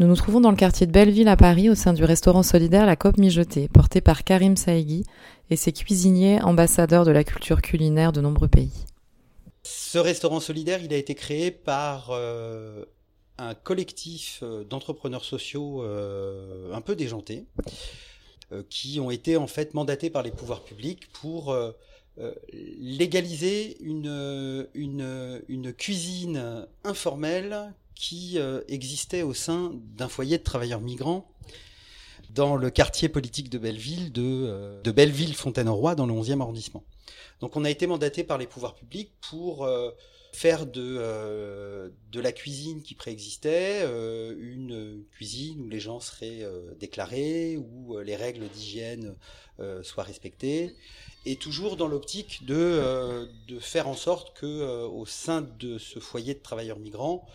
Nous nous trouvons dans le quartier de Belleville à Paris au sein du restaurant solidaire La Cope Mijotée, porté par Karim Saïgui et ses cuisiniers ambassadeurs de la culture culinaire de nombreux pays. Ce restaurant solidaire, il a été créé par euh, un collectif euh, d'entrepreneurs sociaux euh, un peu déjantés, qui ont été en fait mandatés par les pouvoirs publics pour légaliser une, une, une cuisine informelle qui euh, existait au sein d'un foyer de travailleurs migrants dans le quartier politique de Belleville, de, euh, de Belleville-Fontaine-au-Roi, dans le 11e arrondissement. Donc on a été mandaté par les pouvoirs publics pour euh, faire de, de la cuisine qui préexistait où les gens seraient déclarés, où les règles d'hygiène soient respectées, et toujours dans l'optique de, faire en sorte que au sein de ce foyer de travailleurs migrants,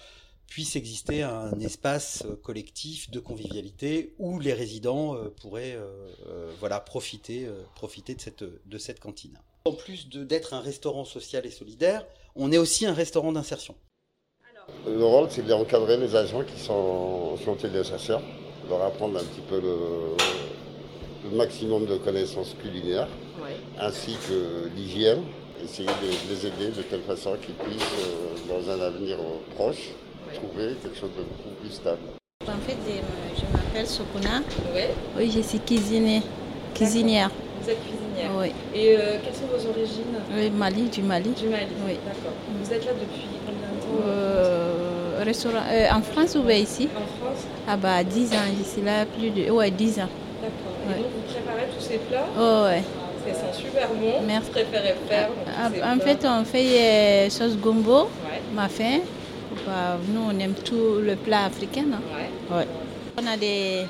puisse exister un espace euh, collectif de convivialité où les résidents euh, pourraient euh, voilà, profiter, profiter de, cette, de cette cantine. En plus d'être un restaurant social et solidaire, on est aussi un restaurant d'insertion. Le rôle, c'est d'encadrer les agents qui sont, sont téléchasseurs, leur apprendre un petit peu le, maximum de connaissances culinaires, ainsi que l'hygiène, essayer de les aider de telle façon qu'ils puissent, dans un avenir proche, trouver quelque chose de beaucoup plus stable. En fait, je m'appelle Sokuna. Oui. Oui, je suis cuisinière. cuisinière. Vous êtes cuisinière Oui. Et euh, quelles sont vos origines? Oui, Mali, du Mali. Du Mali, oui. D'accord. Vous êtes là depuis combien de temps? Euh, restaurant, euh, En France ou bien ici? En France? Ah bah 10 ans, suis là plus de... Ouais, 10 ans. D'accord. Et donc vous préparez tous ces plats? Oh ouais. C'est un super bon. Merci. Vous préférez faire ah, En fait, on fait sauce gombo, ouais. ma faim. Bah, nous, on aime tout le plat africain. Hein. Ouais. On a des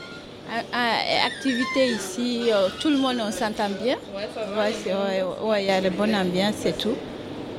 activités ici, euh, tout le monde on s'entend bien. Ouais, ça va. Ouais, il y a une bonne ambiance et tout.